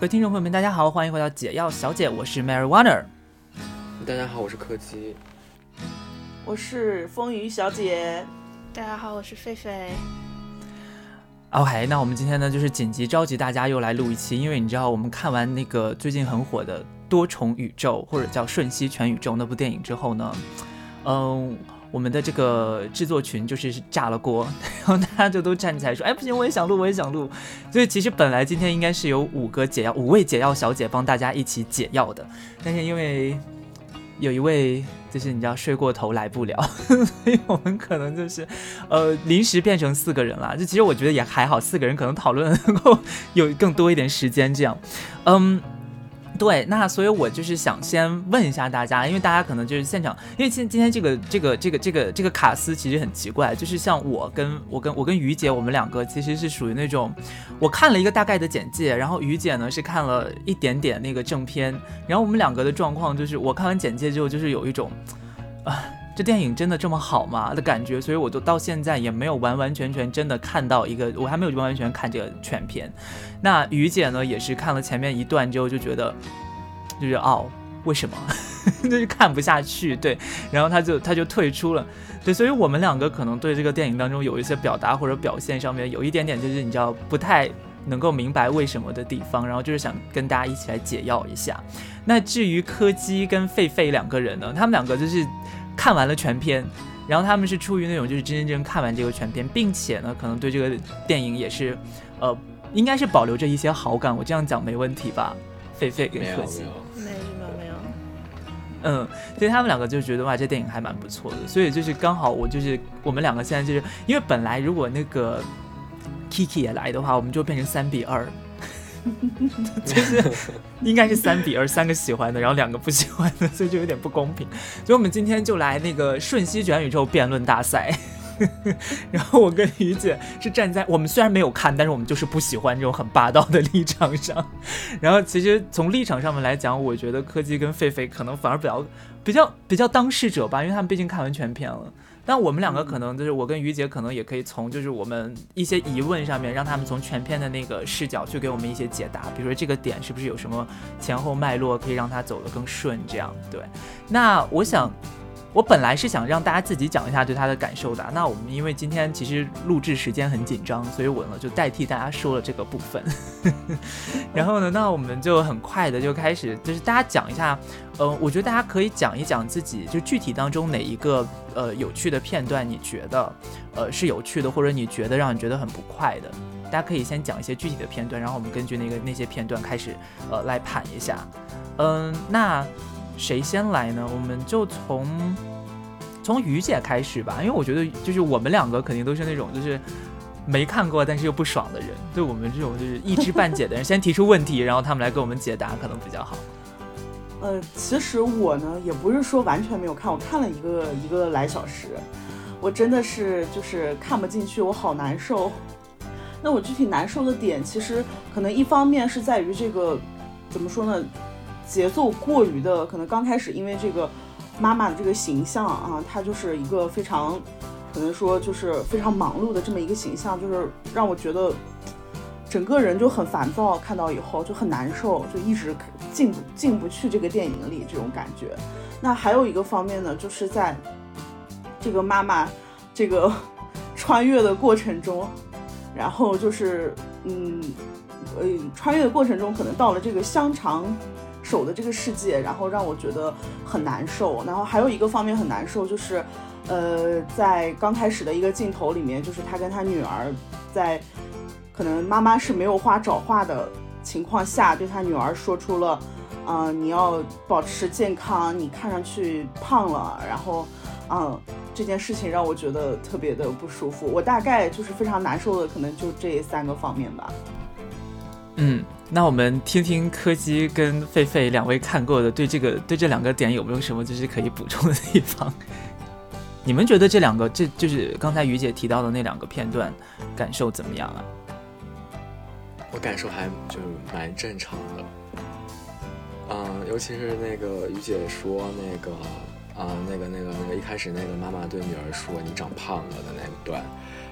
各位听众朋友们，大家好，欢迎回到解药小姐，我是 Mary Warner。大家好，我是柯基。我是风雨小姐。大家好，我是狒狒。OK，那我们今天呢，就是紧急召集大家又来录一期，因为你知道，我们看完那个最近很火的多重宇宙或者叫瞬息全宇宙那部电影之后呢，嗯，我们的这个制作群就是炸了锅，然后大家就都站起来说，哎，不行，我也想录，我也想录。所以其实本来今天应该是有五个解药，五位解药小姐帮大家一起解药的，但是因为有一位就是你知道睡过头来不了，所以我们可能就是呃临时变成四个人了。就其实我觉得也还好，四个人可能讨论能够有更多一点时间这样。嗯，对，那所以我就是想先问一下大家，因为大家可能就是现场，因为今今天这个这个这个这个这个卡斯其实很奇怪，就是像我跟我跟我跟于姐，我们两个其实是属于那种，我看了一个大概的简介，然后于姐呢是看了一点点那个正片，然后我们两个的状况就是我看完简介之后就是有一种，啊。这电影真的这么好吗的感觉，所以我都到现在也没有完完全全真的看到一个，我还没有完完全全看这个全片。那于姐呢，也是看了前面一段之后就觉得，就是哦，为什么 就是看不下去？对，然后她就她就退出了。对，所以我们两个可能对这个电影当中有一些表达或者表现上面有一点点就是你知道不太能够明白为什么的地方，然后就是想跟大家一起来解药一下。那至于柯基跟狒狒两个人呢，他们两个就是。看完了全片，然后他们是出于那种就是真真正正看完这个全片，并且呢，可能对这个电影也是，呃，应该是保留着一些好感。我这样讲没问题吧？狒狒跟柯基，没有没有没有。嗯，所以他们两个就觉得哇，这电影还蛮不错的。所以就是刚好我就是我们两个现在就是因为本来如果那个 Kiki 也来的话，我们就变成三比二。就是应该是三比二，三个喜欢的，然后两个不喜欢的，所以就有点不公平。所以我们今天就来那个瞬息全宇宙辩论大赛。然后我跟于姐是站在我们虽然没有看，但是我们就是不喜欢这种很霸道的立场上。然后其实从立场上面来讲，我觉得柯基跟狒狒可能反而比较比较比较当事者吧，因为他们毕竟看完全片了。但我们两个可能就是我跟于姐可能也可以从就是我们一些疑问上面，让他们从全片的那个视角去给我们一些解答，比如说这个点是不是有什么前后脉络可以让它走得更顺，这样对。那我想，我本来是想让大家自己讲一下对他的感受的。那我们因为今天其实录制时间很紧张，所以我呢就代替大家说了这个部分。然后呢，那我们就很快的就开始，就是大家讲一下。呃，我觉得大家可以讲一讲自己就具体当中哪一个呃有趣的片段，你觉得呃是有趣的，或者你觉得让你觉得很不快的，大家可以先讲一些具体的片段，然后我们根据那个那些片段开始呃来盘一下。嗯，那谁先来呢？我们就从从于姐开始吧，因为我觉得就是我们两个肯定都是那种就是没看过但是又不爽的人，对我们这种就是一知半解的人，先提出问题，然后他们来给我们解答，可能比较好。呃，其实我呢也不是说完全没有看，我看了一个一个来小时，我真的是就是看不进去，我好难受。那我具体难受的点，其实可能一方面是在于这个怎么说呢，节奏过于的，可能刚开始因为这个妈妈的这个形象啊，她就是一个非常可能说就是非常忙碌的这么一个形象，就是让我觉得。整个人就很烦躁，看到以后就很难受，就一直进不进不去这个电影里这种感觉。那还有一个方面呢，就是在这个妈妈这个穿越的过程中，然后就是嗯呃穿越的过程中，可能到了这个香肠手的这个世界，然后让我觉得很难受。然后还有一个方面很难受，就是呃在刚开始的一个镜头里面，就是他跟他女儿在。可能妈妈是没有话找话的情况下，对他女儿说出了，啊，你要保持健康，你看上去胖了，然后，嗯，这件事情让我觉得特别的不舒服。我大概就是非常难受的，可能就这三个方面吧。嗯，那我们听听柯基跟狒狒两位看过的，对这个对这两个点有没有什么就是可以补充的地方？你们觉得这两个，这就是刚才于姐提到的那两个片段，感受怎么样啊？我感受还就是蛮正常的，嗯，尤其是那个于姐说那个，啊，那个那个那个一开始那个妈妈对女儿说你长胖了的那一段，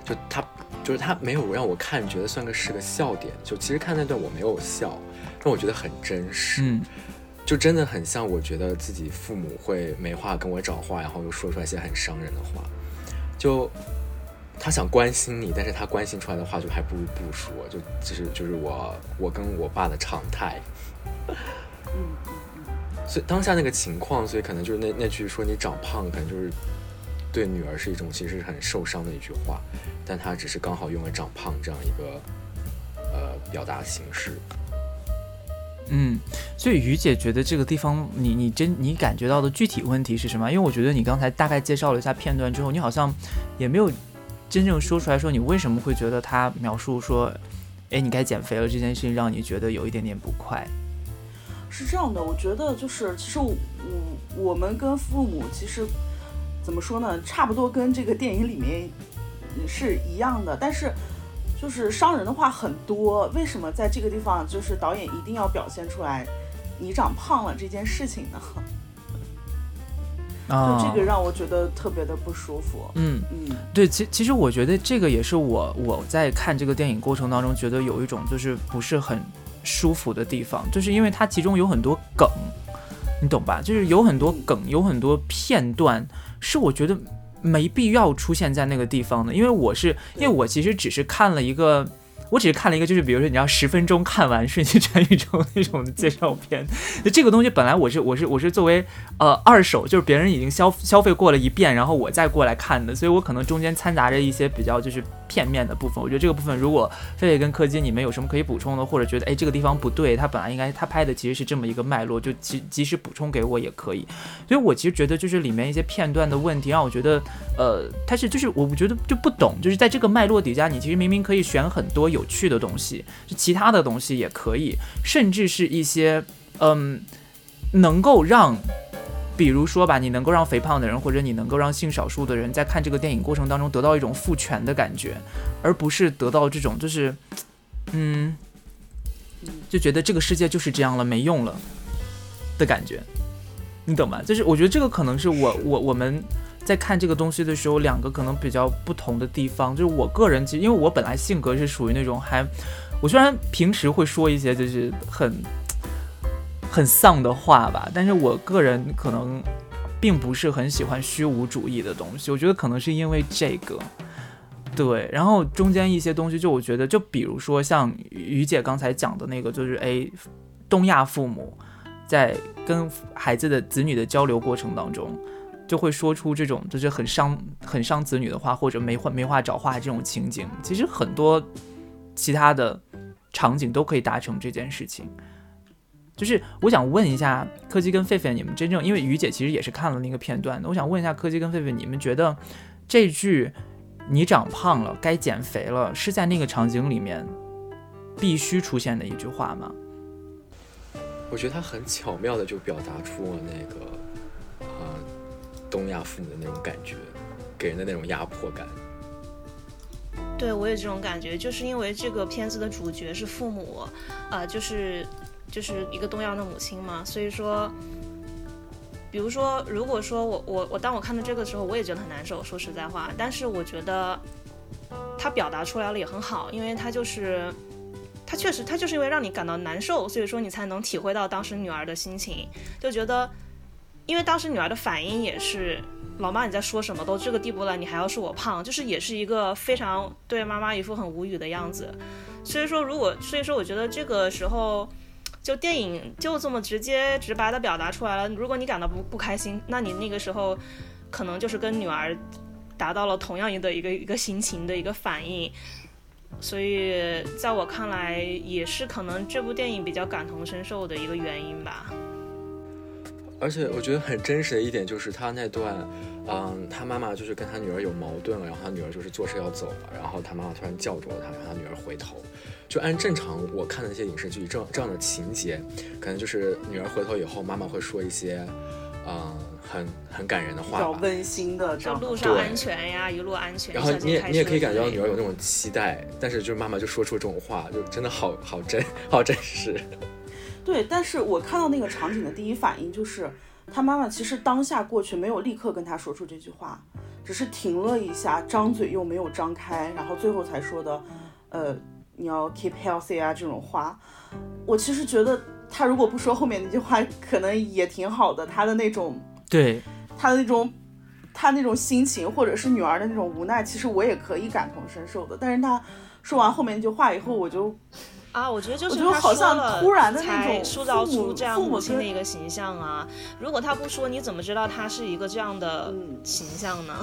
就她就是他没有让我看觉得算个是个笑点，就其实看那段我没有笑，但我觉得很真实，嗯。就真的很像我觉得自己父母会没话跟我找话，然后又说出来一些很伤人的话，就他想关心你，但是他关心出来的话就还不如不说，就就是就是我我跟我爸的常态。嗯嗯。所以当下那个情况，所以可能就是那那句说你长胖，可能就是对女儿是一种其实是很受伤的一句话，但他只是刚好用了长胖这样一个呃表达形式。嗯，所以于姐觉得这个地方你你真你感觉到的具体问题是什么？因为我觉得你刚才大概介绍了一下片段之后，你好像也没有真正说出来说你为什么会觉得他描述说，哎，你该减肥了这件事情让你觉得有一点点不快。是这样的，我觉得就是其实我我们跟父母其实怎么说呢，差不多跟这个电影里面是一样的，但是就是伤人的话很多。为什么在这个地方就是导演一定要表现出来你长胖了这件事情呢？啊，就这个让我觉得特别的不舒服。嗯，嗯，对，其其实我觉得这个也是我我在看这个电影过程当中觉得有一种就是不是很舒服的地方，就是因为它其中有很多梗，你懂吧？就是有很多梗，有很多片段是我觉得没必要出现在那个地方的，因为我是因为我其实只是看了一个。我只是看了一个，就是比如说你要十分钟看完《瞬息全宇宙》那种的介绍片，就这个东西本来我是我是我是作为呃二手，就是别人已经消消费过了一遍，然后我再过来看的，所以我可能中间掺杂着一些比较就是片面的部分。我觉得这个部分如果菲菲跟柯基你们有什么可以补充的，或者觉得哎这个地方不对，他本来应该他拍的其实是这么一个脉络，就及及时补充给我也可以。所以我其实觉得就是里面一些片段的问题，让我觉得呃它是就是我觉得就不懂，就是在这个脉络底下，你其实明明可以选很多有趣的东西，其他的东西也可以，甚至是一些嗯能够让。比如说吧，你能够让肥胖的人，或者你能够让性少数的人在看这个电影过程当中得到一种父权的感觉，而不是得到这种就是，嗯，就觉得这个世界就是这样了，没用了的感觉，你懂吗？就是我觉得这个可能是我我我们在看这个东西的时候，两个可能比较不同的地方。就是我个人其实，因为我本来性格是属于那种还，我虽然平时会说一些就是很。很丧的话吧，但是我个人可能并不是很喜欢虚无主义的东西。我觉得可能是因为这个，对。然后中间一些东西，就我觉得，就比如说像于姐刚才讲的那个，就是哎，东亚父母在跟孩子的子女的交流过程当中，就会说出这种就是很伤很伤子女的话，或者没话没话找话这种情景。其实很多其他的场景都可以达成这件事情。就是我想问一下柯基跟狒狒，你们真正因为于姐其实也是看了那个片段的，我想问一下柯基跟狒狒，你们觉得这句“你长胖了，该减肥了”是在那个场景里面必须出现的一句话吗？我觉得他很巧妙的就表达出了那个东亚父母的那种感觉，给人的那种压迫感。对我有这种感觉，就是因为这个片子的主角是父母，呃，就是。就是一个东亚的母亲嘛，所以说，比如说，如果说我我我当我看到这个的时候，我也觉得很难受，说实在话。但是我觉得他表达出来了也很好，因为他就是他确实他就是因为让你感到难受，所以说你才能体会到当时女儿的心情，就觉得，因为当时女儿的反应也是，老妈你在说什么？都这个地步了，你还要说我胖，就是也是一个非常对妈妈一副很无语的样子。所以说，如果所以说，我觉得这个时候。就电影就这么直接直白的表达出来了。如果你感到不不开心，那你那个时候可能就是跟女儿达到了同样一的一个一个心情的一个反应。所以在我看来，也是可能这部电影比较感同身受的一个原因吧。而且我觉得很真实的一点就是他那段，嗯，他妈妈就是跟他女儿有矛盾了，然后他女儿就是坐车要走了，然后他妈妈突然叫住了他，让他女儿回头。就按正常我看的那些影视剧，这这样的情节，可能就是女儿回头以后，妈妈会说一些，嗯，很很感人的话，比较温馨的，就路上安全呀，一路安全。然后你也你也可以感觉到女儿有那种期待，但是就是妈妈就说出这种话，就真的好好真好真实。对，但是我看到那个场景的第一反应就是，他妈妈其实当下过去没有立刻跟他说出这句话，只是停了一下，张嘴又没有张开，然后最后才说的，呃。你要 keep healthy 啊这种话，我其实觉得他如果不说后面那句话，可能也挺好的。他的那种对他的那种他那种心情，或者是女儿的那种无奈，其实我也可以感同身受的。但是他说完后面那句话以后，我就啊，我觉得就是我觉得好像突然的那才种塑造出这样父母母亲的一个形象啊。如果他不说，你怎么知道他是一个这样的嗯形象呢？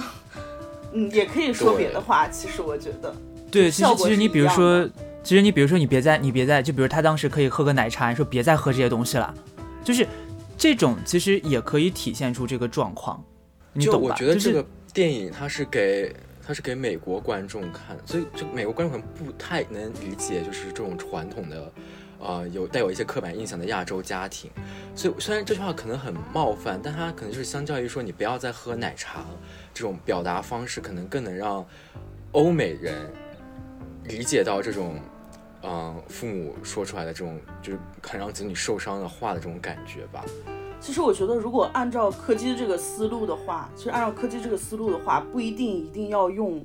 嗯，也可以说别的话。其实我觉得，对，其实其实你比如说，其实你比如说你别再你别再就比如他当时可以喝个奶茶，你说别再喝这些东西了，就是这种其实也可以体现出这个状况，你懂吧？就是我觉得这个电影它是给它是给美国观众看，所以就美国观众可能不太能理解，就是这种传统的。呃，有带有一些刻板印象的亚洲家庭，所以虽然这句话可能很冒犯，但它可能就是相较于说你不要再喝奶茶这种表达方式，可能更能让欧美人理解到这种，嗯、父母说出来的这种就是很让子女受伤的话的这种感觉吧。其实我觉得，如果按照柯基这个思路的话，其实按照柯基这个思路的话，不一定一定要用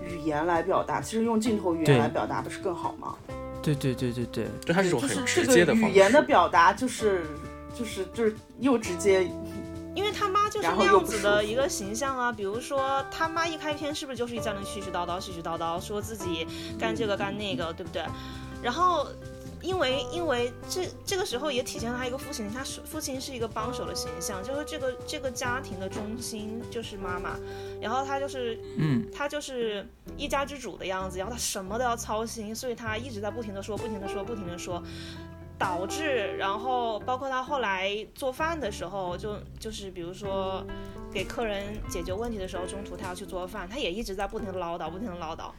语言来表达，其实用镜头语言来表达不是更好吗？对对对对对，就它是一很是这个直接的方式。语言的表达，就是就是就是又直接，因为他妈就是那样子的一个形象啊，比如说他妈一开篇是不是就是在那絮絮叨叨、絮絮叨叨，说自己干这个干那个，对不对？然后因为因为这这个时候也体现了他一个父亲，他是父亲是一个帮手的形象，就是这个这个家庭的中心就是妈妈，然后他就是嗯，他就是一家之主的样子，然后他什么都要操心，所以他一直在不停的说，不停的说，不停的说，导致然后包括他后来做饭的时候，就就是比如说给客人解决问题的时候，中途他要去做饭，他也一直在不停的唠叨，不停的唠叨，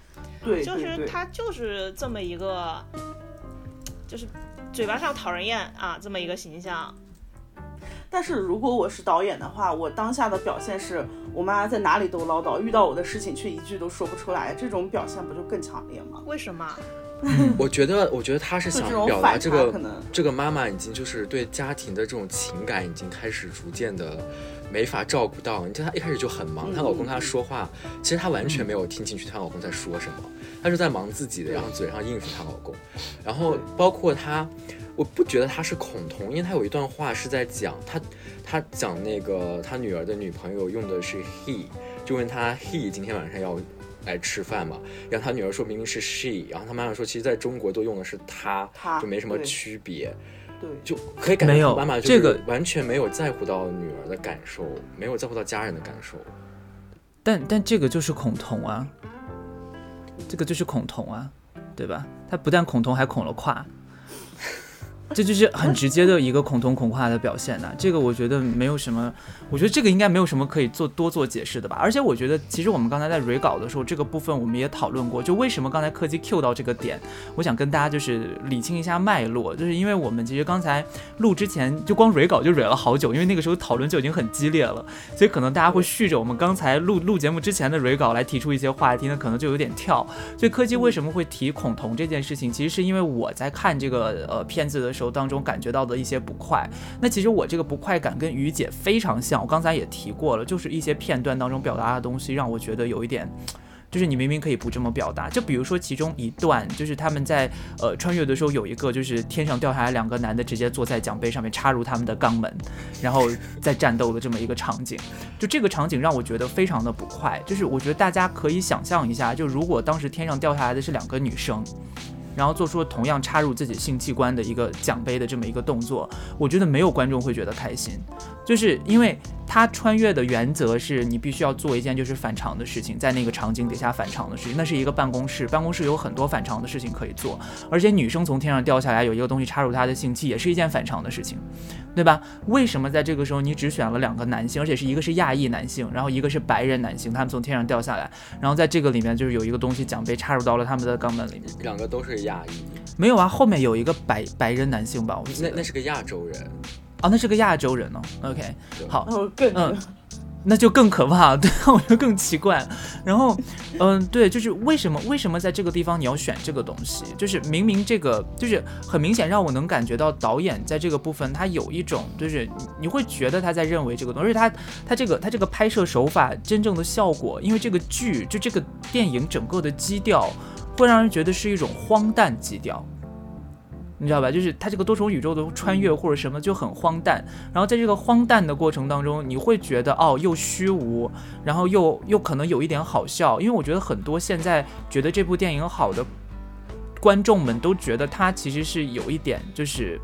对就是他就是这么一个，就是嘴巴上讨人厌啊，这么一个形象。但是如果我是导演的话，我当下的表现是我妈在哪里都唠叨，遇到我的事情却一句都说不出来，这种表现不就更强烈吗？为什么？我觉得，我觉得他是想表达这个这个妈妈已经就是对家庭的这种情感已经开始逐渐的没法照顾到。你看她一开始就很忙，她老公跟她说话，其实她完全没有听进去她老公在说什么，她是在忙自己的，然后嘴上应付她老公。然后包括她，我不觉得她是恐同，因为她有一段话是在讲她，她讲那个她女儿的女朋友用的是 he，就问她 he 今天晚上要。来吃饭嘛，然后他女儿说明明是 she，然后他妈妈说，其实在中国都用的是她，他就没什么区别，对，就可以感觉到妈妈就这个完全没有在乎到女儿的感受，没有在乎到家人的感受。但但这个就是恐同啊，这个就是恐同啊，对吧？他不但恐同，还恐了跨，这就是很直接的一个恐同恐跨的表现呐、这个我觉得没有什么，我觉得这个应该没有什么可以做多做解释的吧。而且我觉得，其实我们刚才在蕊稿的时候，这个部分我们也讨论过，就为什么刚才柯基 Q 到这个点，我想跟大家就是理清一下脉络，就是因为我们其实刚才录之前就光蕊稿就蕊了好久，因为那个时候讨论就已经很激烈了。所以可能大家会续着我们刚才录录节目之前的蕊稿来提出一些话题，那可能就有点跳。所以柯基为什么会提恐同这件事情，其实是因为我在看这个呃片子的时候当中感觉到的一些不快。那其实我这个不快感跟于姐非常像，我刚才也提过了，就是一些片段当中表达的东西让我觉得有一点。就是你明明可以不这么表达，就比如说其中一段，就是他们在呃穿越的时候有一个，就是天上掉下来两个男的直接坐在奖杯上面插入他们的肛门，然后在战斗的这么一个场景，就这个场景让我觉得非常的不快。就是我觉得大家可以想象一下，就如果当时天上掉下来的是两个女生，然后做出了同样插入自己性器官的一个奖杯的这么一个动作，我觉得没有观众会觉得开心，就是因为他穿越的原则是你必须要做一件就是反常的事情，在那个场景底下反常的事情，那是一个办公室，办公室有很多反常的事情可以做，而且女生从天上掉下来有一个东西插入她的性器，也是一件反常的事情，对吧？为什么在这个时候你只选了两个男性，而且是一个是亚裔男性，然后一个是白人男性，他们从天上掉下来，然后在这个里面就是有一个东西奖杯插入到了他们的肛门里面。两个都是亚裔，没有啊，后面有一个白白人男性吧，我。那那是个亚洲人。哦，那是个亚洲人哦。OK，好，嗯那就更可怕，对，我觉得更奇怪。然后，嗯，对，就是为什么为什么在这个地方你要选这个东西？就是明明这个就是很明显让我能感觉到导演在这个部分他有一种就是你你会觉得他在认为这个东西，而且他他这个他这个拍摄手法真正的效果，因为这个剧就这个电影整个的基调。会让人觉得是一种荒诞基调。你知道吧？就是它这个多重宇宙的穿越或者什么就很荒诞，然后在这个荒诞的过程当中，你会觉得哦，又虚无，然后又又可能有一点好笑，因为我觉得很多现在觉得这部电影好的观众们都觉得它其实是有一点就是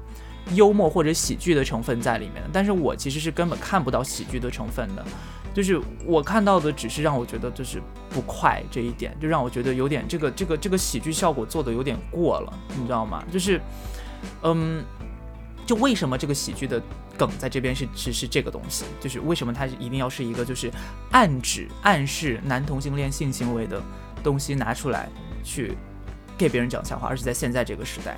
幽默或者喜剧的成分在里面，但是我其实是根本看不到喜剧的成分的，就是我看到的只是让我觉得就是不快这一点，就让我觉得有点这个这个这个喜剧效果做的有点过了，你知道吗？就是。嗯，就为什么这个喜剧的梗在这边是是是这个东西？就是为什么它一定要是一个就是暗指暗示男同性恋性行为的东西拿出来去给别人讲笑话，而且在现在这个时代。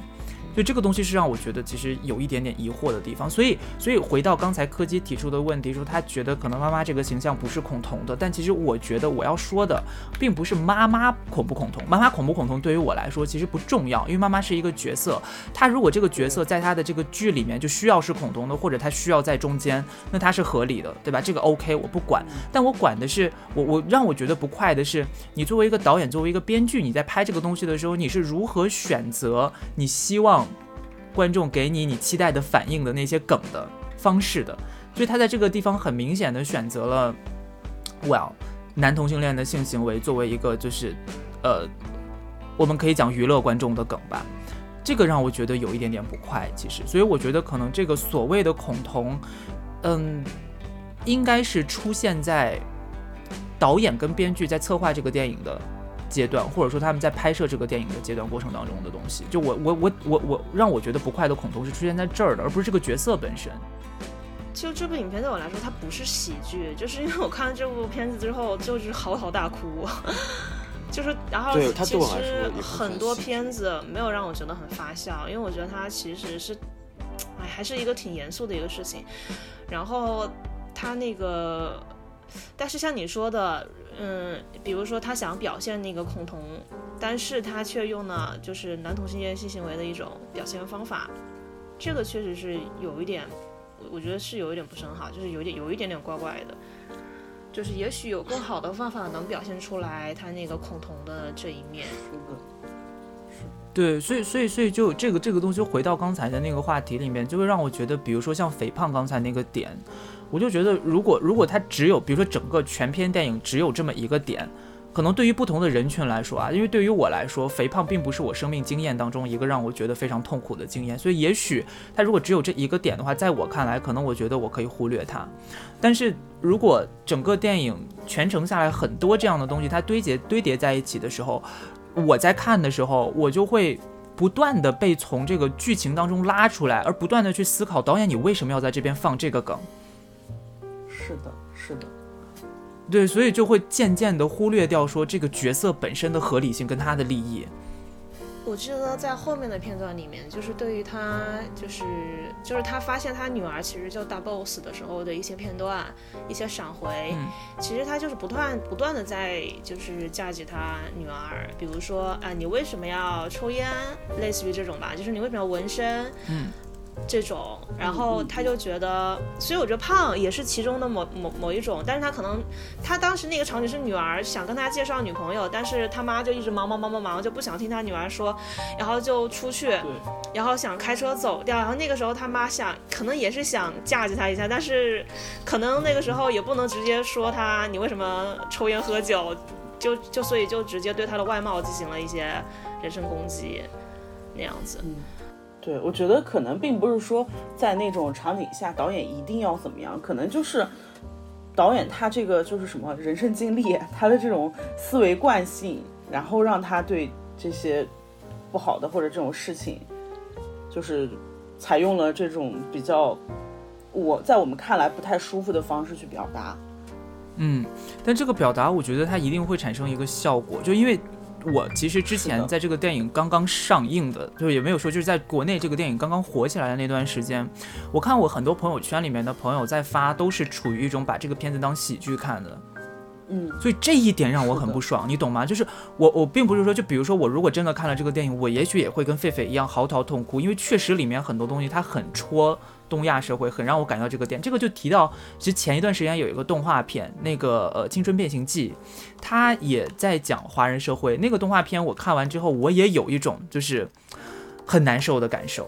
所以这个东西是让我觉得其实有一点点疑惑的地方。所以，所以回到刚才柯基提出的问题，说他觉得可能妈妈这个形象不是恐同的。但其实我觉得我要说的并不是妈妈恐不恐同，妈妈恐不恐同对于我来说其实不重要，因为妈妈是一个角色。她如果这个角色在她的这个剧里面就需要是恐同的，或者她需要在中间，那她是合理的，对吧？这个 OK，我不管。但我管的是我，我让我觉得不快的是，你作为一个导演，作为一个编剧，你在拍这个东西的时候，你是如何选择你希望。观众给你你期待的反应的那些梗的方式的，所以他在这个地方很明显的选择了，well，男同性恋的性行为作为一个就是，呃，我们可以讲娱乐观众的梗吧，这个让我觉得有一点点不快，其实，所以我觉得可能这个所谓的恐同，嗯，应该是出现在导演跟编剧在策划这个电影的。阶段，或者说他们在拍摄这个电影的阶段过程当中的东西，就我我我我我让我觉得不快的恐同是出现在这儿的，而不是这个角色本身。就这部影片对我来说，它不是喜剧，就是因为我看了这部片子之后，就是嚎啕大哭。就是然后其实很多片子没有让我觉得很发笑，因为我觉得它其实是，哎，还是一个挺严肃的一个事情。然后他那个。但是像你说的，嗯，比如说他想表现那个恐同，但是他却用了就是男同性恋性行为的一种表现方法，这个确实是有一点，我我觉得是有一点不是很好，就是有点有一点点怪怪的，就是也许有更好的方法能表现出来他那个恐同的这一面。对，所以所以所以就这个这个东西回到刚才的那个话题里面，就会让我觉得，比如说像肥胖刚才那个点。我就觉得，如果如果他只有，比如说整个全篇电影只有这么一个点，可能对于不同的人群来说啊，因为对于我来说，肥胖并不是我生命经验当中一个让我觉得非常痛苦的经验，所以也许他如果只有这一个点的话，在我看来，可能我觉得我可以忽略它。但是如果整个电影全程下来很多这样的东西，它堆叠堆叠在一起的时候，我在看的时候，我就会不断的被从这个剧情当中拉出来，而不断的去思考导演你为什么要在这边放这个梗。是的，是的，对，所以就会渐渐的忽略掉说这个角色本身的合理性跟他的利益。我记得在后面的片段里面，就是对于他，就是就是他发现他女儿其实就大 boss 的时候的一些片段，一些闪回，其实他就是不断不断的在就是嫁接他女儿，比如说啊，你为什么要抽烟？类似于这种吧，就是你为什么要纹身？嗯。这种，然后他就觉得，所以我觉得胖也是其中的某某某一种，但是他可能，他当时那个场景是女儿想跟他介绍女朋友，但是他妈就一直忙忙忙忙忙，就不想听他女儿说，然后就出去，然后想开车走掉，然后那个时候他妈想，可能也是想嫁接他一下，但是可能那个时候也不能直接说他你为什么抽烟喝酒，就就所以就直接对他的外貌进行了一些人身攻击，那样子。对，我觉得可能并不是说在那种场景下导演一定要怎么样，可能就是导演他这个就是什么人生经历，他的这种思维惯性，然后让他对这些不好的或者这种事情，就是采用了这种比较我在我们看来不太舒服的方式去表达。嗯，但这个表达我觉得它一定会产生一个效果，就因为。我其实之前在这个电影刚刚上映的，就是也没有说，就是在国内这个电影刚刚火起来的那段时间，我看我很多朋友圈里面的朋友在发，都是处于一种把这个片子当喜剧看的。嗯，所以这一点让我很不爽，你懂吗？就是我我并不是说，就比如说我如果真的看了这个电影，我也许也会跟狒狒一样嚎啕痛哭，因为确实里面很多东西它很戳东亚社会，很让我感到这个点。这个就提到，其实前一段时间有一个动画片，那个呃《青春变形记》，它也在讲华人社会。那个动画片我看完之后，我也有一种就是很难受的感受。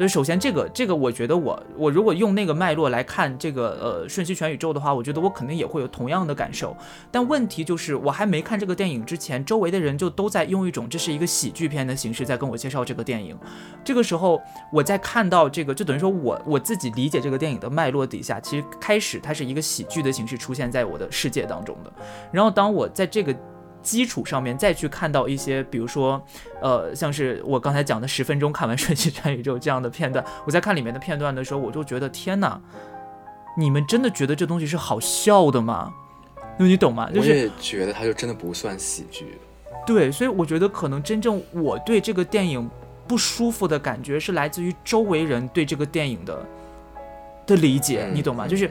所以，首先这个这个，我觉得我我如果用那个脉络来看这个呃瞬息全宇宙的话，我觉得我肯定也会有同样的感受。但问题就是，我还没看这个电影之前，周围的人就都在用一种这是一个喜剧片的形式在跟我介绍这个电影。这个时候，我在看到这个，就等于说我我自己理解这个电影的脉络底下，其实开始它是一个喜剧的形式出现在我的世界当中的。然后，当我在这个基础上面再去看到一些，比如说，呃，像是我刚才讲的十分钟看完《瞬息全宇宙》这样的片段，我在看里面的片段的时候，我就觉得天哪，你们真的觉得这东西是好笑的吗？因为你懂吗？就我也觉得它就真的不算喜剧。对，所以我觉得可能真正我对这个电影不舒服的感觉是来自于周围人对这个电影的的理解，你懂吗？就是。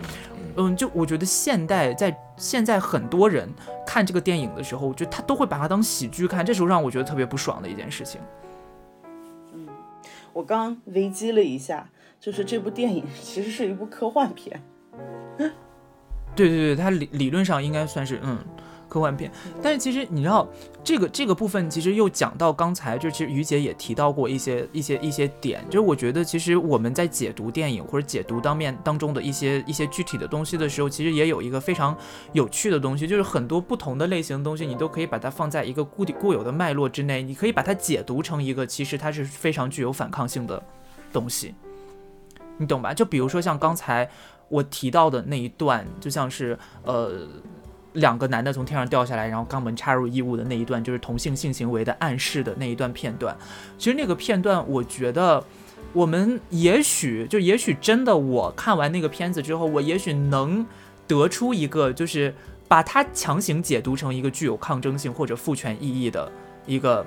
嗯，就我觉得现代在现在很多人看这个电影的时候，我觉得他都会把它当喜剧看，这时候让我觉得特别不爽的一件事情。嗯，我刚维基了一下，就是这部电影其实是一部科幻片。对对对，它理理论上应该算是嗯。科幻片，但是其实你知道，这个这个部分其实又讲到刚才，就其实于姐也提到过一些一些一些点，就是我觉得其实我们在解读电影或者解读当面当中的一些一些具体的东西的时候，其实也有一个非常有趣的东西，就是很多不同的类型的东西，你都可以把它放在一个固定固有的脉络之内，你可以把它解读成一个其实它是非常具有反抗性的东西，你懂吧？就比如说像刚才我提到的那一段，就像是呃。两个男的从天上掉下来，然后肛门插入异物的那一段，就是同性性行为的暗示的那一段片段。其实那个片段，我觉得我们也许就也许真的，我看完那个片子之后，我也许能得出一个，就是把它强行解读成一个具有抗争性或者父权意义的一个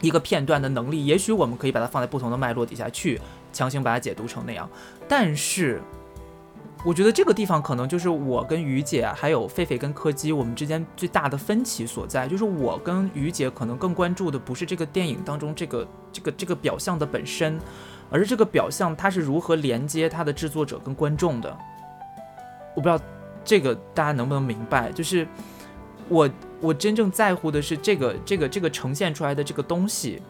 一个片段的能力。也许我们可以把它放在不同的脉络底下去强行把它解读成那样，但是。我觉得这个地方可能就是我跟于姐，还有狒狒跟柯基我们之间最大的分歧所在，就是我跟于姐可能更关注的不是这个电影当中这个这个这个表象的本身，而是这个表象它是如何连接它的制作者跟观众的。我不知道这个大家能不能明白，就是我我真正在乎的是这个这个这个呈现出来的这个东西，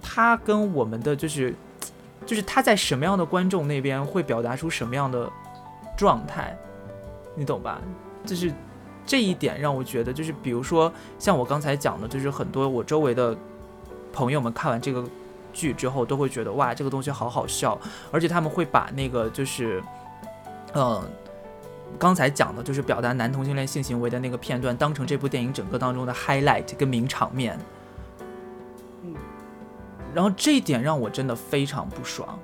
它跟我们的就是就是它在什么样的观众那边会表达出什么样的。状态，你懂吧？就是这一点让我觉得，就是比如说像我刚才讲的，就是很多我周围的朋友们看完这个剧之后，都会觉得哇，这个东西好好笑，而且他们会把那个就是，嗯，刚才讲的就是表达男同性恋性行为的那个片段，当成这部电影整个当中的 highlight 跟名场面。嗯，然后这一点让我真的非常不爽。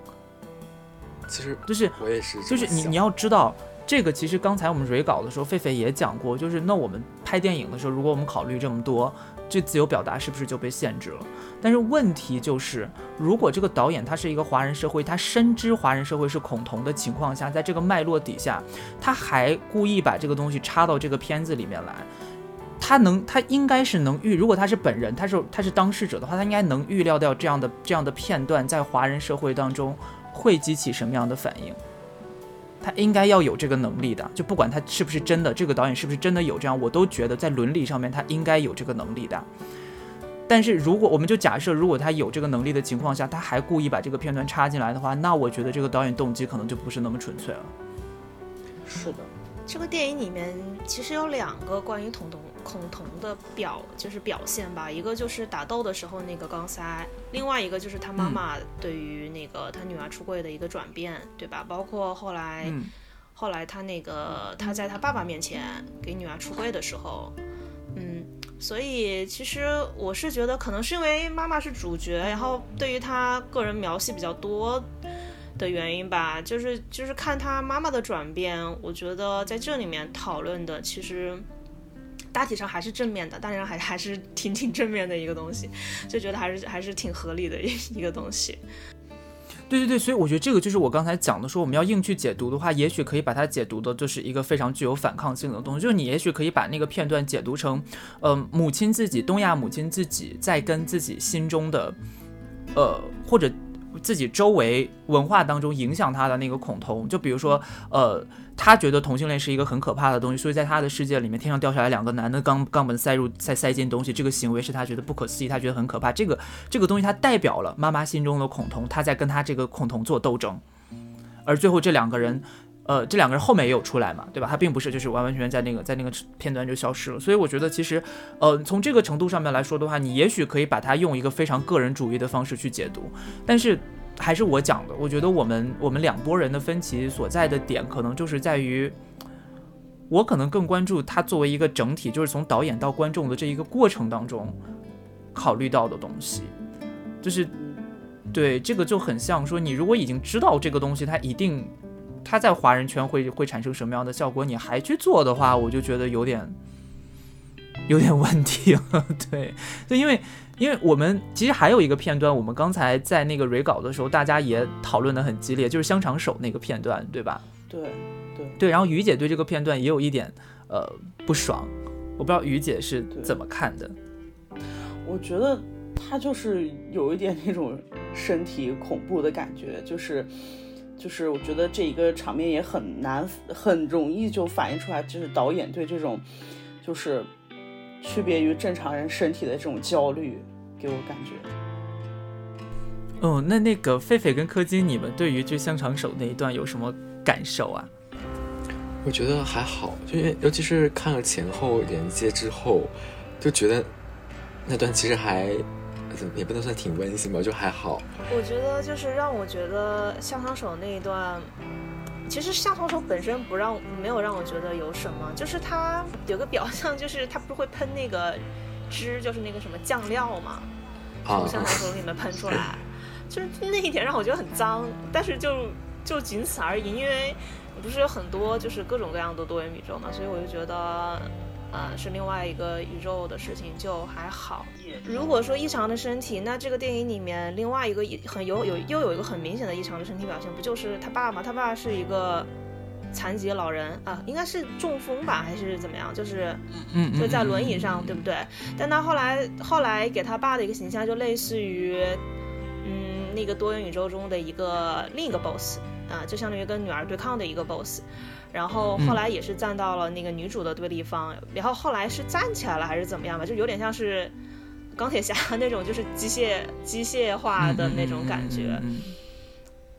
其实就是我也是，就是你你要知道，这个其实刚才我们蕊稿的时候，狒狒也讲过，就是那我们拍电影的时候，如果我们考虑这么多，这自由表达是不是就被限制了？但是问题就是，如果这个导演他是一个华人社会，他深知华人社会是恐同的情况下，在这个脉络底下，他还故意把这个东西插到这个片子里面来，他能他应该是能预，如果他是本人，他是他是当事者的话，他应该能预料到这样的这样的片段在华人社会当中。会激起什么样的反应？他应该要有这个能力的，就不管他是不是真的，这个导演是不是真的有这样，我都觉得在伦理上面他应该有这个能力的。但是如果我们就假设，如果他有这个能力的情况下，他还故意把这个片段插进来的话，那我觉得这个导演动机可能就不是那么纯粹了。是的。这个电影里面其实有两个关于恐同恐同的表，就是表现吧。一个就是打斗的时候那个钢塞，另外一个就是他妈妈对于那个他女儿出柜的一个转变，对吧？包括后来，后来他那个他在他爸爸面前给女儿出柜的时候，嗯，所以其实我是觉得可能是因为妈妈是主角，然后对于他个人描写比较多。的原因吧，就是就是看他妈妈的转变，我觉得在这里面讨论的其实大体上还是正面的，当然还还是挺挺正面的一个东西，就觉得还是还是挺合理的一 一个东西。对对对，所以我觉得这个就是我刚才讲的，说我们要硬去解读的话，也许可以把它解读的就是一个非常具有反抗性的东西。就是你也许可以把那个片段解读成，呃，母亲自己，东亚母亲自己在跟自己心中的，呃，或者自己周围文化当中影响他的那个恐同。就比如说，呃。他觉得同性恋是一个很可怕的东西，所以在他的世界里面，天上掉下来两个男的肛肛门塞入塞塞进东西，这个行为是他觉得不可思议，他觉得很可怕。这个这个东西，他代表了妈妈心中的恐同，他在跟他这个恐同做斗争。而最后这两个人，呃，这两个人后面也有出来嘛，对吧？他并不是就是完完全全在那个在那个片段就消失了。所以我觉得其实，呃，从这个程度上面来说的话，你也许可以把它用一个非常个人主义的方式去解读，但是。还是我讲的，我觉得我们 我们两拨人的分歧所在的点，可能就是在于，我可能更关注他作为一个整体，就是从导演到观众的这一个过程当中考虑到的东西，就是对这个就很像说，你如果已经知道这个东西，它一定它在华人圈会会产生什么样的效果，你还去做的话，我就觉得有点有点 问题了。对，就因为。因为我们其实还有一个片段，我们刚才在那个 re 稿的时候，大家也讨论的很激烈，就是香肠手那个片段，对吧？对，对，对。然后于姐对这个片段也有一点呃不爽，我不知道于姐是怎么看的。我觉得他就是有一点那种身体恐怖的感觉，就是就是我觉得这一个场面也很难，很容易就反映出来，就是导演对这种就是。区别于正常人身体的这种焦虑，给我感觉。哦，那那个狒狒跟柯基，你们对于这香肠手那一段有什么感受啊？我觉得还好，就因为尤其是看了前后连接之后，就觉得那段其实还也不能算挺温馨吧，就还好。我觉得就是让我觉得香肠手那一段。其实下头手本身不让没有让我觉得有什么，就是它有个表象，就是它不是会喷那个汁，就是那个什么酱料嘛，从香肠手里面喷出来，就是那一点让我觉得很脏，但是就就仅此而已，因为不是有很多就是各种各样的多元宇宙嘛，所以我就觉得。呃，是另外一个宇宙的事情，就还好。如果说异常的身体，那这个电影里面另外一个很有有又有一个很明显的异常的身体表现，不就是他爸吗？他爸是一个残疾老人啊，应该是中风吧，还是怎么样？就是就在轮椅上，对不对？但他后来后来给他爸的一个形象，就类似于嗯那个多元宇宙中的一个另一个 boss 啊，就相当于跟女儿对抗的一个 boss。然后后来也是站到了那个女主的对立方，然后后来是站起来了还是怎么样吧，就有点像是钢铁侠那种，就是机械机械化的那种感觉。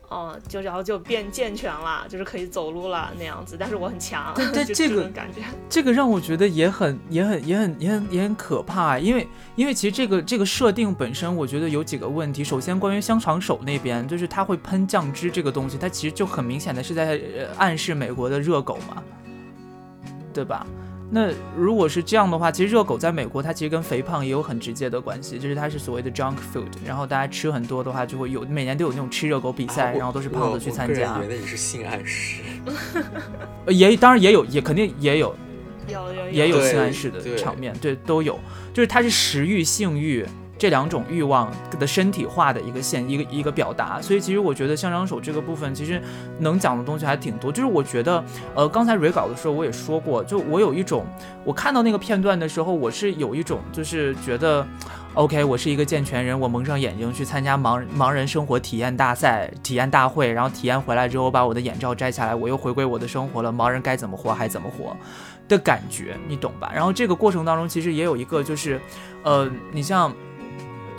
哦，就然后就变健全了，就是可以走路了那样子。但是我很强，对 这个感觉，这个让我觉得也很也很也很也很也很可怕。因为因为其实这个这个设定本身，我觉得有几个问题。首先，关于香肠手那边，就是他会喷酱汁这个东西，它其实就很明显的是在暗示美国的热狗嘛，对吧？那如果是这样的话，其实热狗在美国，它其实跟肥胖也有很直接的关系，就是它是所谓的 junk food。然后大家吃很多的话，就会有每年都有那种吃热狗比赛，然后都是胖子去参加。我觉得你是性暗示。也当然也有，也肯定也有，有有也有性暗示的场面，对，都有。就是它是食欲、性欲。这两种欲望的身体化的一个现一个一个表达，所以其实我觉得香肠手这个部分其实能讲的东西还挺多。就是我觉得，呃，刚才 re 稿的时候我也说过，就我有一种，我看到那个片段的时候，我是有一种就是觉得，OK，我是一个健全人，我蒙上眼睛去参加盲盲人生活体验大赛、体验大会，然后体验回来之后把我的眼罩摘下来，我又回归我的生活了。盲人该怎么活还怎么活的感觉，你懂吧？然后这个过程当中其实也有一个就是，呃，你像。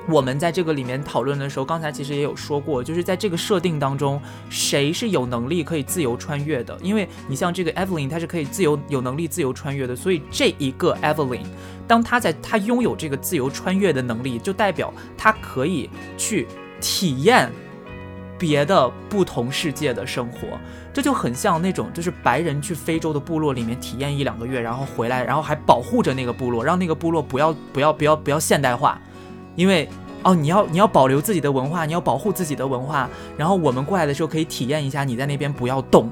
我们在这个里面讨论的时候，刚才其实也有说过，就是在这个设定当中，谁是有能力可以自由穿越的？因为你像这个 Evelyn，她是可以自由有能力自由穿越的，所以这一个 Evelyn，当她在她拥有这个自由穿越的能力，就代表她可以去体验别的不同世界的生活。这就很像那种就是白人去非洲的部落里面体验一两个月，然后回来，然后还保护着那个部落，让那个部落不要不要不要不要现代化。因为哦，你要你要保留自己的文化，你要保护自己的文化，然后我们过来的时候可以体验一下你在那边不要动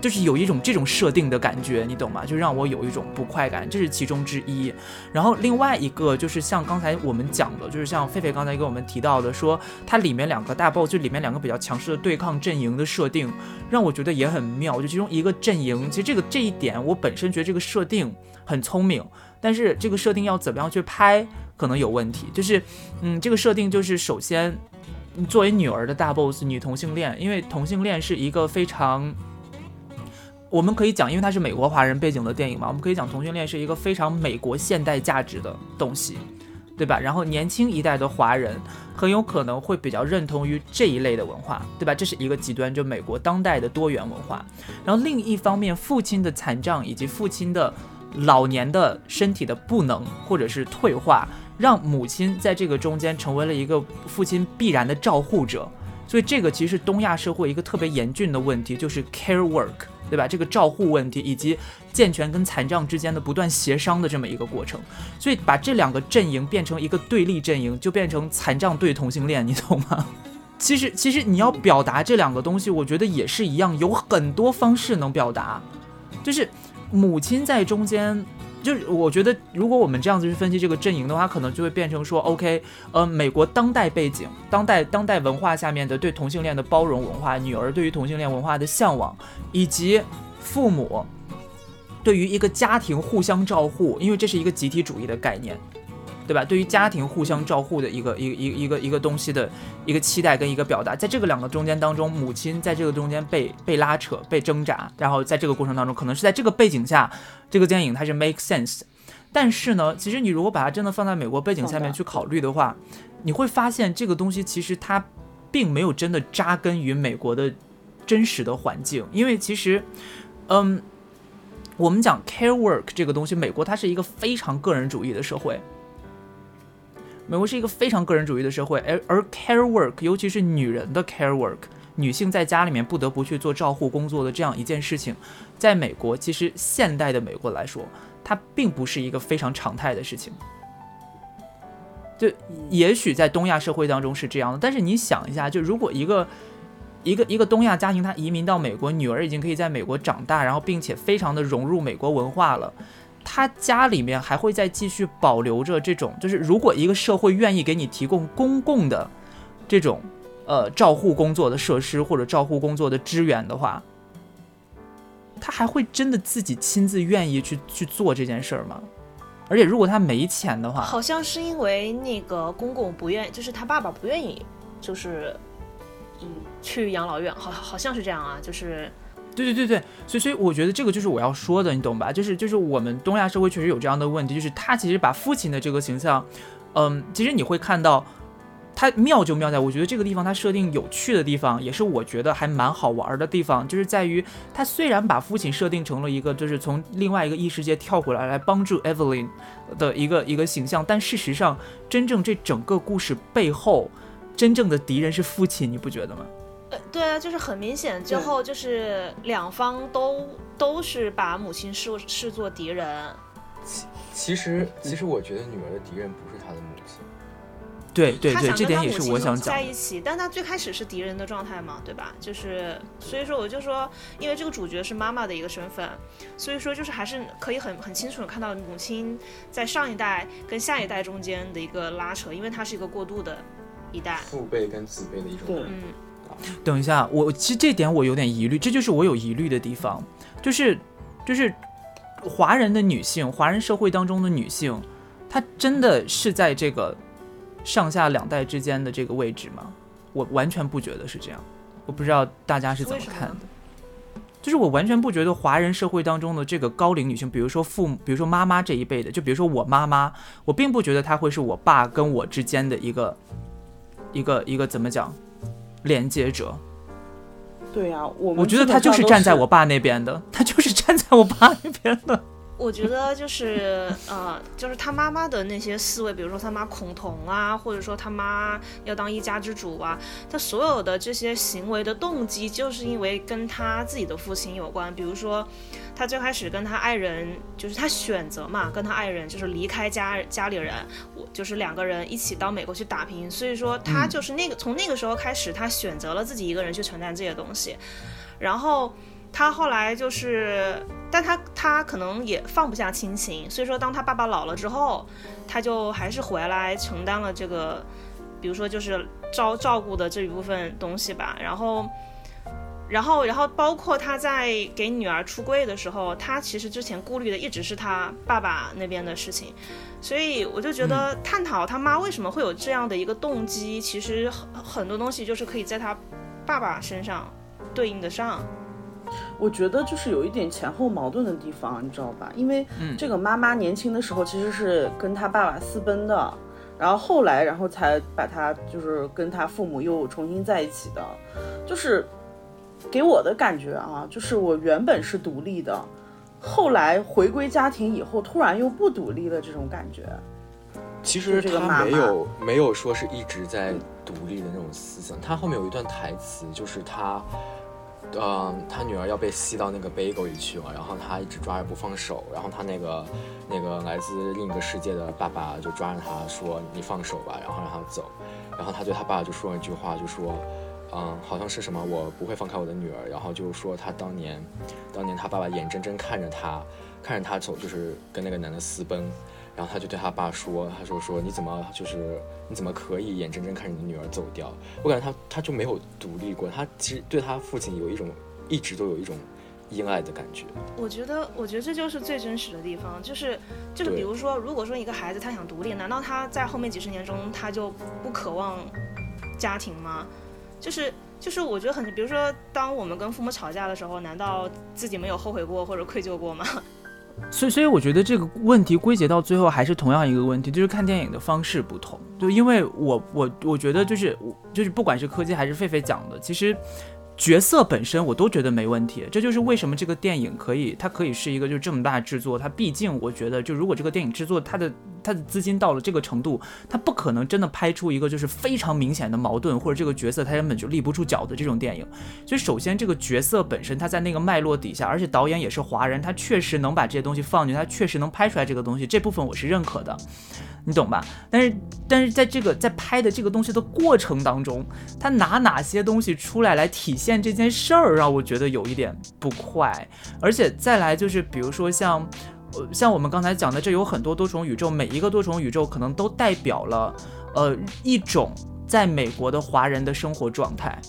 就是有一种这种设定的感觉，你懂吗？就让我有一种不快感，这是其中之一。然后另外一个就是像刚才我们讲的，就是像狒狒刚才跟我们提到的，说它里面两个大 boss，就里面两个比较强势的对抗阵营的设定，让我觉得也很妙。就其中一个阵营，其实这个这一点我本身觉得这个设定很聪明，但是这个设定要怎么样去拍可能有问题。就是，嗯，这个设定就是首先，作为女儿的大 boss 女同性恋，因为同性恋是一个非常。我们可以讲，因为它是美国华人背景的电影嘛，我们可以讲同性恋是一个非常美国现代价值的东西，对吧？然后年轻一代的华人很有可能会比较认同于这一类的文化，对吧？这是一个极端，就美国当代的多元文化。然后另一方面，父亲的残障以及父亲的老年的身体的不能或者是退化，让母亲在这个中间成为了一个父亲必然的照护者。所以这个其实是东亚社会一个特别严峻的问题，就是 care work。对吧？这个照护问题以及健全跟残障之间的不断协商的这么一个过程，所以把这两个阵营变成一个对立阵营，就变成残障对同性恋，你懂吗？其实，其实你要表达这两个东西，我觉得也是一样，有很多方式能表达，就是母亲在中间。就是我觉得，如果我们这样子去分析这个阵营的话，可能就会变成说，OK，呃，美国当代背景、当代当代文化下面的对同性恋的包容文化，女儿对于同性恋文化的向往，以及父母对于一个家庭互相照护，因为这是一个集体主义的概念。对吧？对于家庭互相照护的一个一个一个一个一个东西的一个期待跟一个表达，在这个两个中间当中，母亲在这个中间被被拉扯、被挣扎，然后在这个过程当中，可能是在这个背景下，这个电影它是 make sense。但是呢，其实你如果把它真的放在美国背景下面去考虑的话，你会发现这个东西其实它并没有真的扎根于美国的真实的环境，因为其实，嗯，我们讲 care work 这个东西，美国它是一个非常个人主义的社会。美国是一个非常个人主义的社会，而而 care work，尤其是女人的 care work，女性在家里面不得不去做照护工作的这样一件事情，在美国其实现代的美国来说，它并不是一个非常常态的事情。就也许在东亚社会当中是这样的，但是你想一下，就如果一个一个一个东亚家庭，他移民到美国，女儿已经可以在美国长大，然后并且非常的融入美国文化了。他家里面还会再继续保留着这种，就是如果一个社会愿意给你提供公共的这种呃照护工作的设施或者照护工作的支援的话，他还会真的自己亲自愿意去去做这件事儿吗？而且如果他没钱的话，好像是因为那个公公不愿，就是他爸爸不愿意，就是嗯去养老院，好好像是这样啊，就是。对对对对，所以所以我觉得这个就是我要说的，你懂吧？就是就是我们东亚社会确实有这样的问题，就是他其实把父亲的这个形象，嗯，其实你会看到，他妙就妙在，我觉得这个地方他设定有趣的地方，也是我觉得还蛮好玩的地方，就是在于他虽然把父亲设定成了一个就是从另外一个异世界跳回来来帮助 Evelyn 的一个一个形象，但事实上真正这整个故事背后，真正的敌人是父亲，你不觉得吗？对啊，就是很明显，最后就是两方都都是把母亲视视作敌人。其其实其实我觉得女儿的敌人不是她的母亲。对对对，这点也是我想讲。在一起，但他最开始是敌人的状态嘛，对吧？就是所以说，我就说，因为这个主角是妈妈的一个身份，所以说就是还是可以很很清楚的看到母亲在上一代跟下一代中间的一个拉扯，因为它是一个过渡的一代。父辈跟子辈的一种。嗯。等一下，我其实这点我有点疑虑，这就是我有疑虑的地方，就是就是华人的女性，华人社会当中的女性，她真的是在这个上下两代之间的这个位置吗？我完全不觉得是这样，我不知道大家是怎么看的。就是我完全不觉得华人社会当中的这个高龄女性，比如说父母，比如说妈妈这一辈的，就比如说我妈妈，我并不觉得她会是我爸跟我之间的一个一个一个怎么讲？连接者，对呀，我我觉得他就是站在我爸那边的，他就是站在我爸那边的。我觉得就是呃，就是他妈妈的那些思维，比如说他妈恐同啊，或者说他妈要当一家之主啊，他所有的这些行为的动机，就是因为跟他自己的父亲有关。比如说，他最开始跟他爱人，就是他选择嘛，跟他爱人就是离开家家里人，我就是两个人一起到美国去打拼。所以说，他就是那个从那个时候开始，他选择了自己一个人去承担这些东西，然后。他后来就是，但他他可能也放不下亲情，所以说当他爸爸老了之后，他就还是回来承担了这个，比如说就是照照顾的这一部分东西吧。然后，然后，然后包括他在给女儿出柜的时候，他其实之前顾虑的一直是他爸爸那边的事情，所以我就觉得探讨他妈为什么会有这样的一个动机，其实很很多东西就是可以在他爸爸身上对应得上。我觉得就是有一点前后矛盾的地方，你知道吧？因为这个妈妈年轻的时候其实是跟她爸爸私奔的，然后后来，然后才把她就是跟她父母又重新在一起的。就是给我的感觉啊，就是我原本是独立的，后来回归家庭以后，突然又不独立了，这种感觉。其实他没有没有说是一直在独立的那种思想，他后面有一段台词，就是他。嗯，他女儿要被吸到那个 bagel 里去了，然后他一直抓着不放手，然后他那个那个来自另一个世界的爸爸就抓着他说：“你放手吧。”然后让他走，然后他对他爸爸就说了一句话，就说：“嗯，好像是什么，我不会放开我的女儿。”然后就说他当年，当年他爸爸眼睁睁看着他，看着他走，就是跟那个男的私奔。然后他就对他爸说：“他说说你怎么就是你怎么可以眼睁睁看着你的女儿走掉？我感觉他他就没有独立过，他其实对他父亲有一种一直都有一种依赖的感觉。我觉得我觉得这就是最真实的地方，就是就是比如说，如果说一个孩子他想独立，难道他在后面几十年中他就不渴望家庭吗？就是就是我觉得很，比如说当我们跟父母吵架的时候，难道自己没有后悔过或者愧疚过吗？”所以，所以我觉得这个问题归结到最后还是同样一个问题，就是看电影的方式不同。就因为我我我觉得就是就是不管是柯基还是狒狒讲的，其实。角色本身我都觉得没问题，这就是为什么这个电影可以，它可以是一个就这么大制作。它毕竟我觉得，就如果这个电影制作它的它的资金到了这个程度，它不可能真的拍出一个就是非常明显的矛盾，或者这个角色他根本就立不住脚的这种电影。所以首先这个角色本身他在那个脉络底下，而且导演也是华人，他确实能把这些东西放进，他确实能拍出来这个东西，这部分我是认可的。你懂吧？但是，但是在这个在拍的这个东西的过程当中，他拿哪些东西出来来体现这件事儿，让我觉得有一点不快。而且再来就是，比如说像，像我们刚才讲的，这有很多多重宇宙，每一个多重宇宙可能都代表了，呃，一种在美国的华人的生活状态，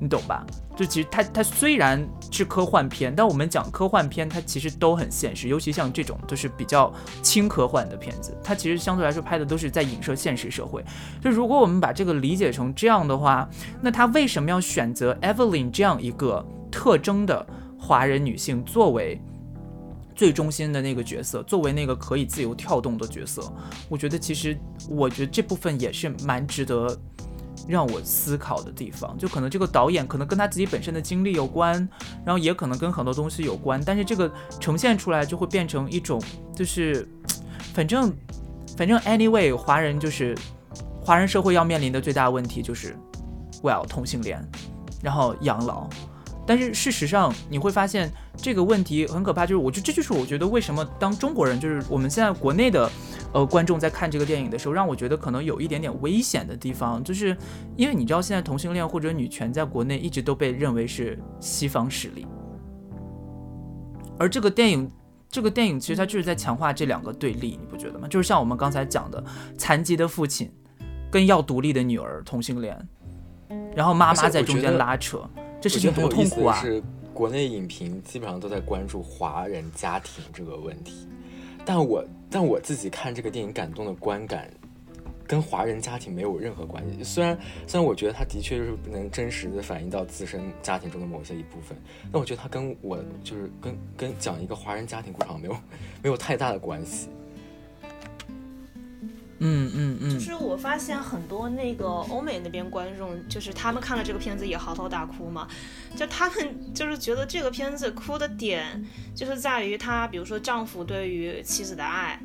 你懂吧？就其实它它虽然是科幻片，但我们讲科幻片，它其实都很现实，尤其像这种就是比较轻科幻的片子，它其实相对来说拍的都是在影射现实社会。就如果我们把这个理解成这样的话，那他为什么要选择 Evelyn 这样一个特征的华人女性作为最中心的那个角色，作为那个可以自由跳动的角色？我觉得其实我觉得这部分也是蛮值得。让我思考的地方，就可能这个导演可能跟他自己本身的经历有关，然后也可能跟很多东西有关，但是这个呈现出来就会变成一种，就是，反正，反正 anyway，华人就是华人社会要面临的最大问题就是，well 同性恋，然后养老。但是事实上，你会发现这个问题很可怕，就是我觉得这就是我觉得为什么当中国人，就是我们现在国内的，呃，观众在看这个电影的时候，让我觉得可能有一点点危险的地方，就是因为你知道现在同性恋或者女权在国内一直都被认为是西方势力，而这个电影，这个电影其实它就是在强化这两个对立，你不觉得吗？就是像我们刚才讲的，残疾的父亲跟要独立的女儿同性恋，然后妈妈在中间拉扯。这事情多痛苦啊！是国内影评基本上都在关注华人家庭这个问题，但我但我自己看这个电影感动的观感，跟华人家庭没有任何关系。虽然虽然我觉得他的确就是能真实的反映到自身家庭中的某些一部分，但我觉得他跟我就是跟跟讲一个华人家庭故事没有没有太大的关系。嗯嗯嗯，就是我发现很多那个欧美那边观众，就是他们看了这个片子也嚎啕大哭嘛，就他们就是觉得这个片子哭的点，就是在于他，比如说丈夫对于妻子的爱，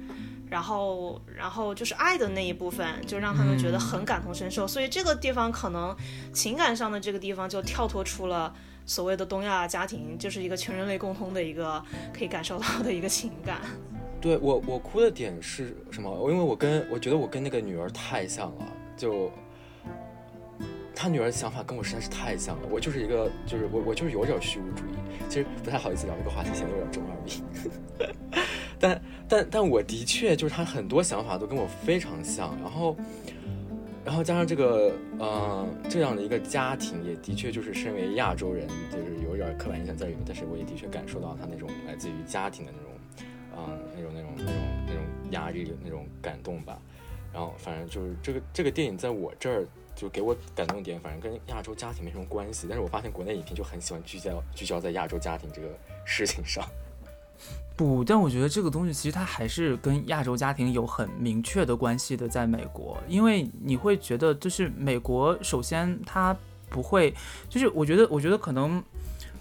然后然后就是爱的那一部分，就让他们觉得很感同身受，所以这个地方可能情感上的这个地方就跳脱出了所谓的东亚家庭，就是一个全人类共通的一个可以感受到的一个情感。对我，我哭的点是什么？因为我跟我觉得我跟那个女儿太像了，就他女儿的想法跟我实在是太像了。我就是一个，就是我我就是有点虚无主义，其实不太好意思聊这个话题，显得有点中二病。但但但我的确就是他很多想法都跟我非常像，然后然后加上这个呃这样的一个家庭，也的确就是身为亚洲人，就是有点刻板印象在里面，但是我也的确感受到他那种来自于家庭的那种。嗯，那种那种那种那种压力，那种感动吧。然后反正就是这个这个电影在我这儿就给我感动点，反正跟亚洲家庭没什么关系。但是我发现国内影评就很喜欢聚焦聚焦在亚洲家庭这个事情上。不，但我觉得这个东西其实它还是跟亚洲家庭有很明确的关系的。在美国，因为你会觉得就是美国，首先它不会，就是我觉得我觉得可能。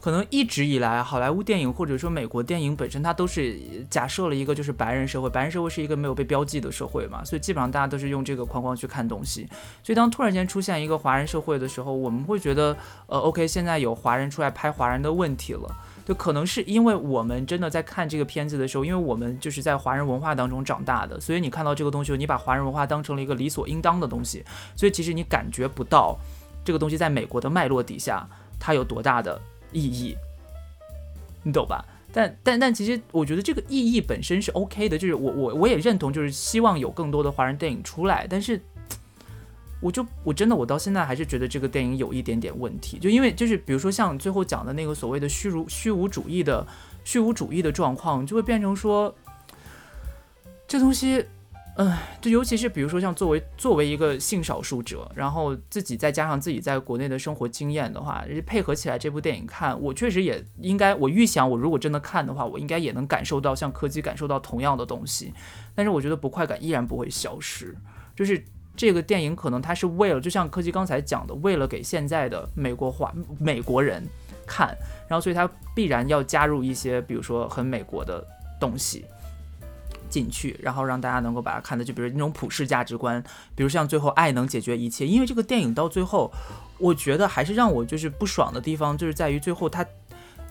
可能一直以来，好莱坞电影或者说美国电影本身，它都是假设了一个就是白人社会，白人社会是一个没有被标记的社会嘛，所以基本上大家都是用这个框框去看东西。所以当突然间出现一个华人社会的时候，我们会觉得，呃，OK，现在有华人出来拍华人的问题了，就可能是因为我们真的在看这个片子的时候，因为我们就是在华人文化当中长大的，所以你看到这个东西，你把华人文化当成了一个理所应当的东西，所以其实你感觉不到这个东西在美国的脉络底下它有多大的。意义，你懂吧？但但但其实我觉得这个意义本身是 OK 的，就是我我我也认同，就是希望有更多的华人电影出来。但是，我就我真的我到现在还是觉得这个电影有一点点问题，就因为就是比如说像最后讲的那个所谓的虚如虚无主义的虚无主义的状况，就会变成说这东西。嗯，就尤其是比如说像作为作为一个性少数者，然后自己再加上自己在国内的生活经验的话，配合起来这部电影看，我确实也应该，我预想我如果真的看的话，我应该也能感受到像柯基感受到同样的东西。但是我觉得不快感依然不会消失，就是这个电影可能它是为了，就像柯基刚才讲的，为了给现在的美国化美国人看，然后所以它必然要加入一些比如说很美国的东西。进去，然后让大家能够把它看的，就比如那种普世价值观，比如像最后爱能解决一切。因为这个电影到最后，我觉得还是让我就是不爽的地方，就是在于最后他，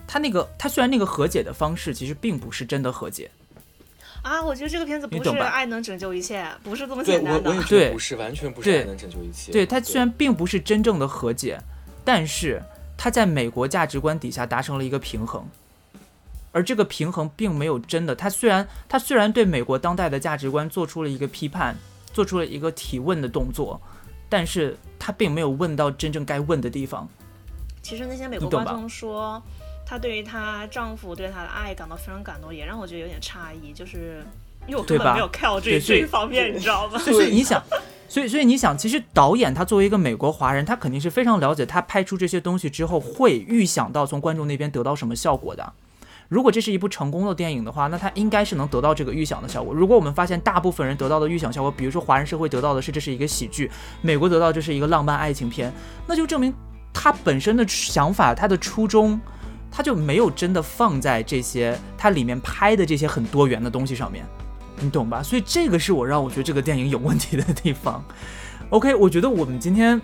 他那个他虽然那个和解的方式其实并不是真的和解啊，我觉得这个片子不是爱能拯救一切，不是这么简单的。对，对，不是完全不是爱能拯救一切。对他虽然并不是真正的和解，但是他在美国价值观底下达成了一个平衡。而这个平衡并没有真的，他虽然他虽然对美国当代的价值观做出了一个批判，做出了一个提问的动作，但是他并没有问到真正该问的地方。其实那些美国观众说，她对于她丈夫对她的爱感到非常感动，也让我觉得有点诧异，就是因为我根本没有看到这这一方面，你知道吗？所以你想，所以所以你想，其实导演他作为一个美国华人，他肯定是非常了解他拍出这些东西之后会预想到从观众那边得到什么效果的。如果这是一部成功的电影的话，那它应该是能得到这个预想的效果。如果我们发现大部分人得到的预想效果，比如说华人社会得到的是这是一个喜剧，美国得到这是一个浪漫爱情片，那就证明他本身的想法、他的初衷，他就没有真的放在这些它里面拍的这些很多元的东西上面，你懂吧？所以这个是我让我觉得这个电影有问题的地方。OK，我觉得我们今天。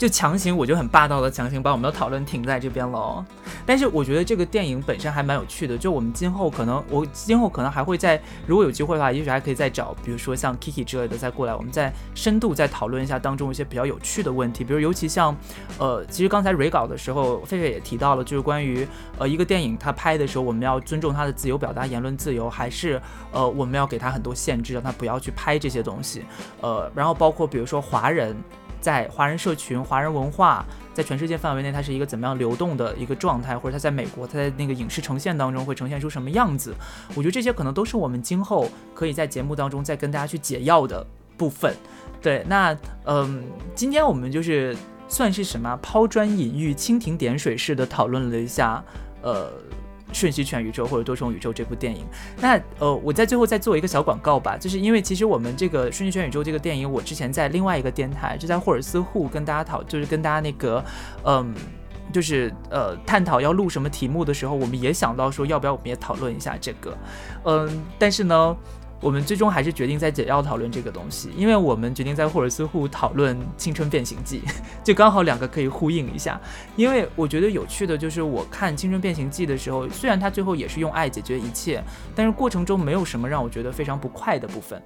就强行，我就很霸道的强行把我们的讨论停在这边了。但是我觉得这个电影本身还蛮有趣的。就我们今后可能，我今后可能还会再，如果有机会的话，也许还可以再找，比如说像 Kiki 之类的再过来，我们再深度再讨论一下当中一些比较有趣的问题。比如尤其像，呃，其实刚才 re 稿的时候，狒狒也提到了，就是关于呃一个电影它拍的时候，我们要尊重它的自由表达、言论自由，还是呃我们要给它很多限制，让它不要去拍这些东西。呃，然后包括比如说华人。在华人社群、华人文化在全世界范围内，它是一个怎么样流动的一个状态，或者它在美国，它在那个影视呈现当中会呈现出什么样子？我觉得这些可能都是我们今后可以在节目当中再跟大家去解药的部分。对，那嗯，今天我们就是算是什么抛砖引玉、蜻蜓点水式的讨论了一下，呃。瞬息全宇宙或者多重宇宙这部电影，那呃，我在最后再做一个小广告吧，就是因为其实我们这个瞬息全宇宙这个电影，我之前在另外一个电台，就在霍尔斯户跟大家讨，就是跟大家那个，嗯，就是呃探讨要录什么题目的时候，我们也想到说要不要我们也讨论一下这个，嗯，但是呢。我们最终还是决定在简要讨论这个东西，因为我们决定在霍尔斯户讨论《青春变形记》，就刚好两个可以呼应一下。因为我觉得有趣的就是，我看《青春变形记》的时候，虽然它最后也是用爱解决一切，但是过程中没有什么让我觉得非常不快的部分。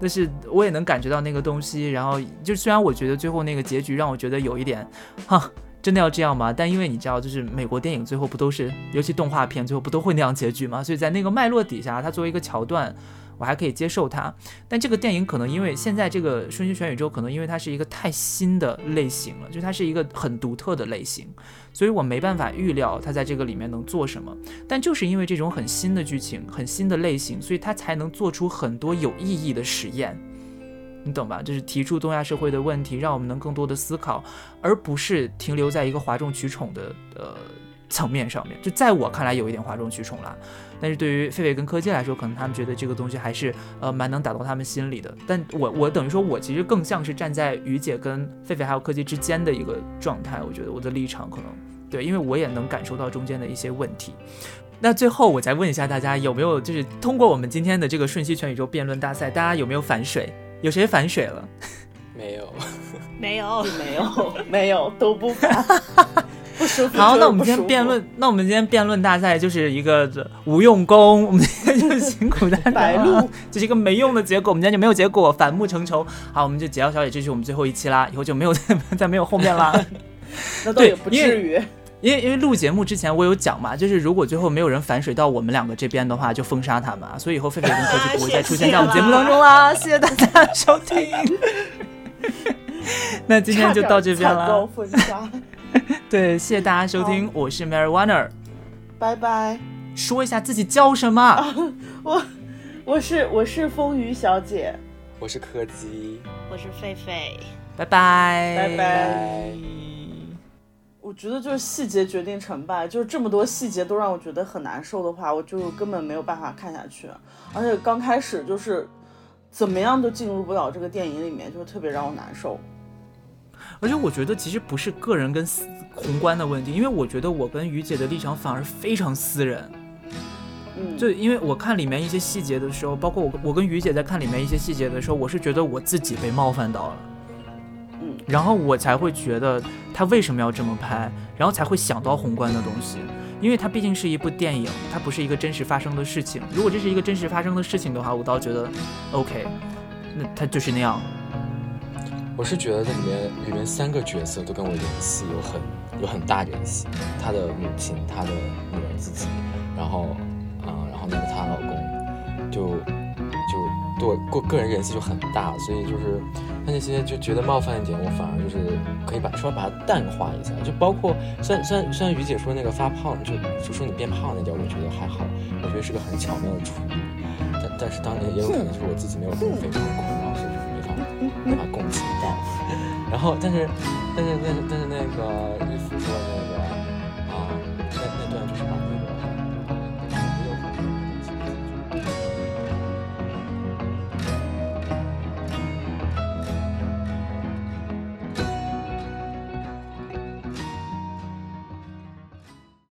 但是我也能感觉到那个东西。然后就虽然我觉得最后那个结局让我觉得有一点，哈，真的要这样吗？但因为你知道，就是美国电影最后不都是，尤其动画片最后不都会那样结局吗？所以在那个脉络底下，它作为一个桥段。我还可以接受它，但这个电影可能因为现在这个《瞬息全宇宙》可能因为它是一个太新的类型了，就它是一个很独特的类型，所以我没办法预料它在这个里面能做什么。但就是因为这种很新的剧情、很新的类型，所以它才能做出很多有意义的实验，你懂吧？就是提出东亚社会的问题，让我们能更多的思考，而不是停留在一个哗众取宠的呃层面上面。就在我看来，有一点哗众取宠了。但是对于狒狒跟柯基来说，可能他们觉得这个东西还是呃蛮能打动他们心里的。但我我等于说，我其实更像是站在于姐跟狒狒还有柯基之间的一个状态。我觉得我的立场可能对，因为我也能感受到中间的一些问题。那最后我再问一下大家，有没有就是通过我们今天的这个瞬息全宇宙辩论大赛，大家有没有反水？有谁反水了？没有，没有，没有，没有，都不反。不舒服。好，那我们今天辩论，那我们今天辩论大赛就是一个无用功，我们今天就辛苦大家白录，这是一个没用的结果，我们今天就没有结果，反目成仇。好，我们就解药小姐，这是我们最后一期啦，以后就没有再 再没有后面啦。那倒也不至于，因为因为录节目之前我有讲嘛，就是如果最后没有人反水到我们两个这边的话，就封杀他们啊。所以以后狒狒跟科技不会再出现在我们节目当中啦。谢谢大家收听。那今天就到这边了。对，谢谢大家收听，我是 Mary Warner，拜拜。说一下自己叫什么？我我是我是风雨小姐，我是柯基，我是狒狒，拜拜拜拜。我觉得就是细节决定成败，就是这么多细节都让我觉得很难受的话，我就根本没有办法看下去。而且刚开始就是怎么样都进入不了这个电影里面，就特别让我难受。而且我觉得其实不是个人跟宏观的问题，因为我觉得我跟于姐的立场反而非常私人。嗯，就因为我看里面一些细节的时候，包括我我跟于姐在看里面一些细节的时候，我是觉得我自己被冒犯到了。嗯，然后我才会觉得他为什么要这么拍，然后才会想到宏观的东西，因为它毕竟是一部电影，它不是一个真实发生的事情。如果这是一个真实发生的事情的话，我倒觉得 OK，那它就是那样。我是觉得这里面里面三个角色都跟我联系有很有很大联系，她的母亲，她的女儿自己，然后，啊，然后那个她老公，就就对我个个人联系就很大，所以就是他那些就觉得冒犯一点，我反而就是可以把稍微把它淡化一下，就包括虽然虽然虽然于姐说那个发胖，就就说你变胖那点，我觉得还好，我觉得是个很巧妙的处理，但但是当年也有可能是我自己没有非常困扰，所以就是没法没法共情。然后，但是，但是，但是，但是那个日服说的那个。